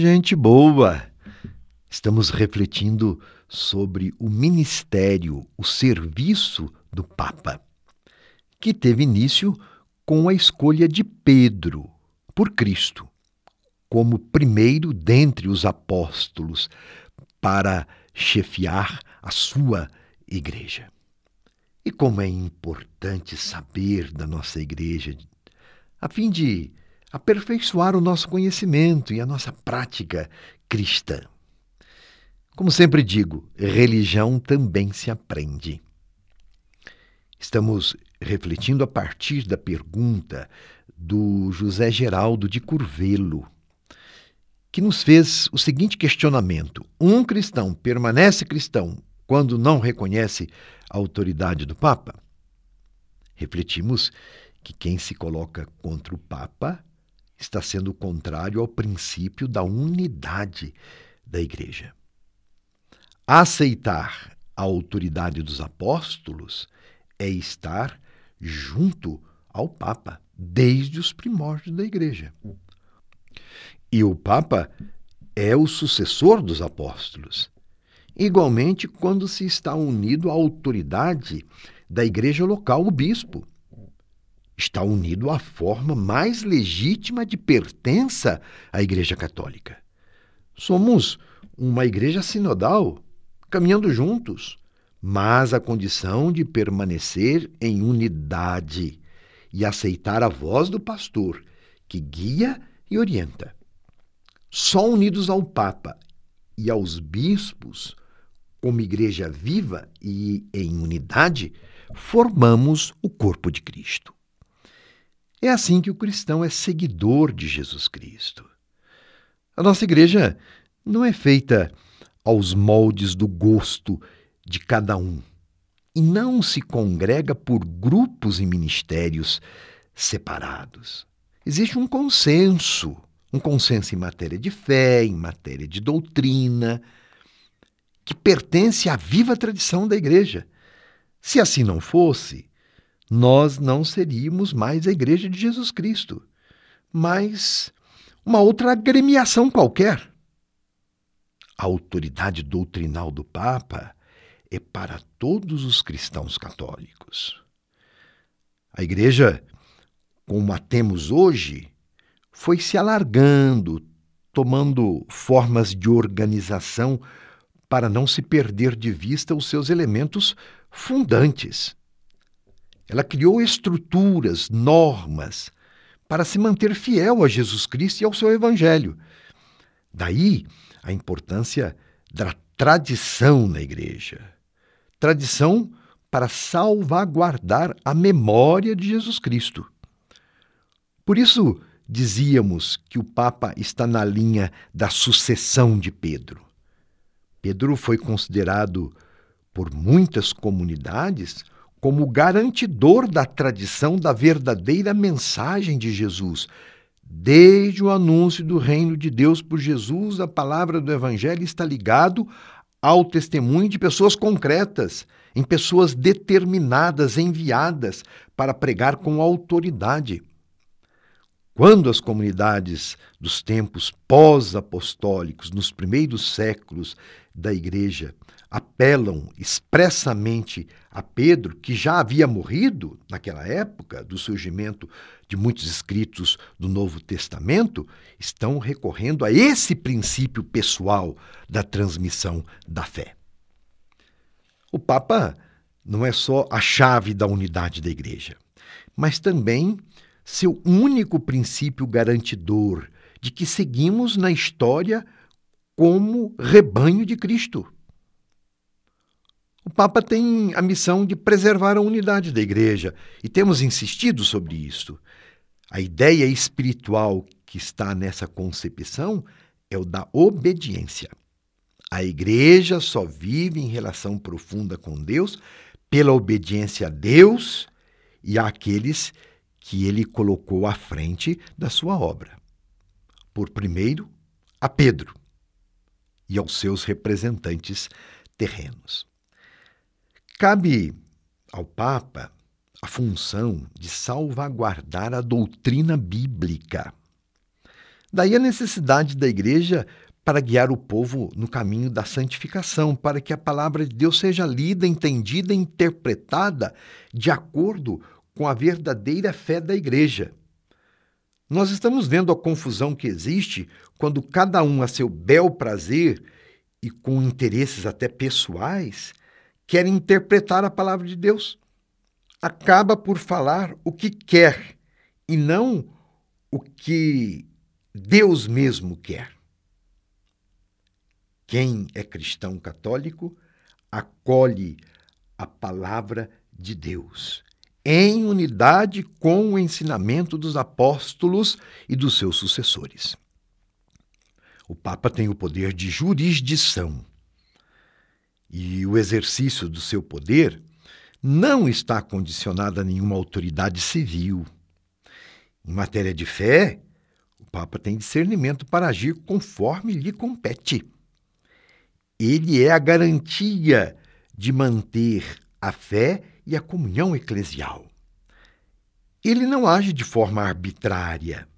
Gente boa! Estamos refletindo sobre o ministério, o serviço do Papa, que teve início com a escolha de Pedro por Cristo como primeiro dentre os apóstolos para chefiar a sua igreja. E como é importante saber da nossa igreja, a fim de aperfeiçoar o nosso conhecimento e a nossa prática cristã. Como sempre digo, religião também se aprende. Estamos refletindo a partir da pergunta do José Geraldo de Curvelo, que nos fez o seguinte questionamento: Um cristão permanece cristão quando não reconhece a autoridade do Papa? Refletimos que quem se coloca contra o Papa está sendo contrário ao princípio da unidade da Igreja. Aceitar a autoridade dos apóstolos é estar junto ao Papa desde os primórdios da Igreja. E o Papa é o sucessor dos apóstolos. Igualmente, quando se está unido à autoridade da igreja local, o bispo. Está unido à forma mais legítima de pertença à Igreja Católica. Somos uma igreja sinodal, caminhando juntos, mas a condição de permanecer em unidade e aceitar a voz do pastor, que guia e orienta. Só unidos ao Papa e aos bispos, como igreja viva e em unidade, formamos o corpo de Cristo. É assim que o cristão é seguidor de Jesus Cristo. A nossa igreja não é feita aos moldes do gosto de cada um e não se congrega por grupos e ministérios separados. Existe um consenso um consenso em matéria de fé, em matéria de doutrina, que pertence à viva tradição da Igreja. Se assim não fosse, nós não seríamos mais a Igreja de Jesus Cristo, mas uma outra agremiação qualquer. A autoridade doutrinal do Papa é para todos os cristãos católicos. A Igreja, como a temos hoje, foi se alargando, tomando formas de organização para não se perder de vista os seus elementos fundantes. Ela criou estruturas, normas, para se manter fiel a Jesus Cristo e ao seu Evangelho. Daí a importância da tradição na igreja. Tradição para salvaguardar a memória de Jesus Cristo. Por isso, dizíamos que o Papa está na linha da sucessão de Pedro. Pedro foi considerado por muitas comunidades como garantidor da tradição da verdadeira mensagem de Jesus. Desde o anúncio do reino de Deus por Jesus, a palavra do evangelho está ligado ao testemunho de pessoas concretas, em pessoas determinadas, enviadas para pregar com autoridade. Quando as comunidades dos tempos pós-apostólicos, nos primeiros séculos da Igreja, apelam expressamente a Pedro, que já havia morrido naquela época do surgimento de muitos escritos do Novo Testamento, estão recorrendo a esse princípio pessoal da transmissão da fé. O Papa não é só a chave da unidade da Igreja, mas também seu único princípio garantidor de que seguimos na história como rebanho de Cristo. O Papa tem a missão de preservar a unidade da Igreja e temos insistido sobre isso. A ideia espiritual que está nessa concepção é o da obediência. A Igreja só vive em relação profunda com Deus pela obediência a Deus e àqueles que ele colocou à frente da sua obra. Por primeiro, a Pedro e aos seus representantes terrenos. Cabe ao Papa a função de salvaguardar a doutrina bíblica. Daí a necessidade da igreja para guiar o povo no caminho da santificação, para que a palavra de Deus seja lida, entendida e interpretada de acordo com a verdadeira fé da igreja. Nós estamos vendo a confusão que existe quando cada um, a seu bel prazer e com interesses até pessoais, quer interpretar a palavra de Deus. Acaba por falar o que quer e não o que Deus mesmo quer. Quem é cristão católico acolhe a palavra de Deus em unidade com o ensinamento dos apóstolos e dos seus sucessores. O Papa tem o poder de jurisdição e o exercício do seu poder não está condicionado a nenhuma autoridade civil. Em matéria de fé, o Papa tem discernimento para agir conforme lhe compete ele é a garantia de manter a fé e a comunhão eclesial. Ele não age de forma arbitrária,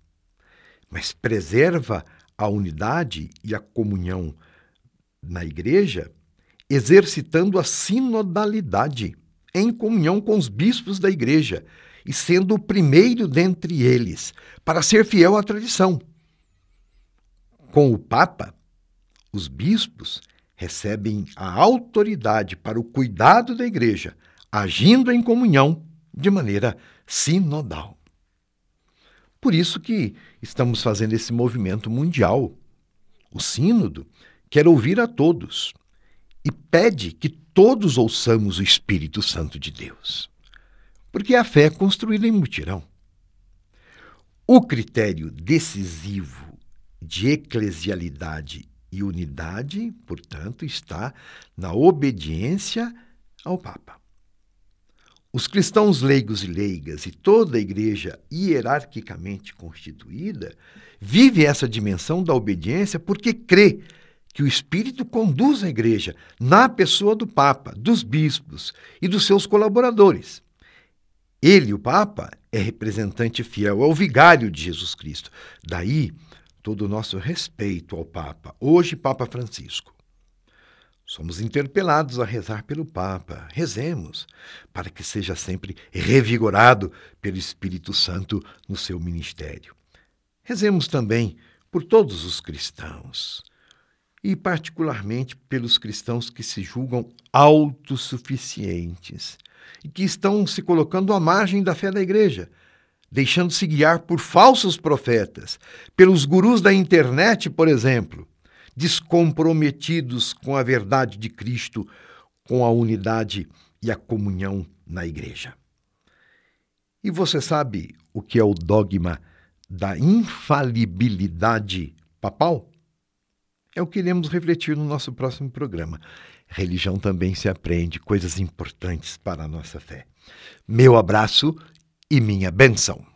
mas preserva a unidade e a comunhão na igreja, exercitando a sinodalidade em comunhão com os bispos da igreja e sendo o primeiro dentre eles para ser fiel à tradição. Com o Papa, os bispos recebem a autoridade para o cuidado da igreja, agindo em comunhão de maneira sinodal. Por isso que estamos fazendo esse movimento mundial. O Sínodo quer ouvir a todos e pede que todos ouçamos o Espírito Santo de Deus. Porque a fé é construída em mutirão. O critério decisivo de eclesialidade e unidade, portanto, está na obediência ao Papa. Os cristãos leigos e leigas e toda a igreja hierarquicamente constituída vive essa dimensão da obediência porque crê que o Espírito conduz a igreja na pessoa do Papa, dos bispos e dos seus colaboradores. Ele, o Papa, é representante fiel, é o vigário de Jesus Cristo. Daí, todo o nosso respeito ao Papa, hoje Papa Francisco. Somos interpelados a rezar pelo Papa. Rezemos para que seja sempre revigorado pelo Espírito Santo no seu ministério. Rezemos também por todos os cristãos e, particularmente, pelos cristãos que se julgam autossuficientes e que estão se colocando à margem da fé da Igreja deixando-se guiar por falsos profetas, pelos gurus da internet, por exemplo, descomprometidos com a verdade de Cristo, com a unidade e a comunhão na igreja. E você sabe o que é o dogma da infalibilidade papal? É o que iremos refletir no nosso próximo programa. Religião também se aprende, coisas importantes para a nossa fé. Meu abraço e minha benção.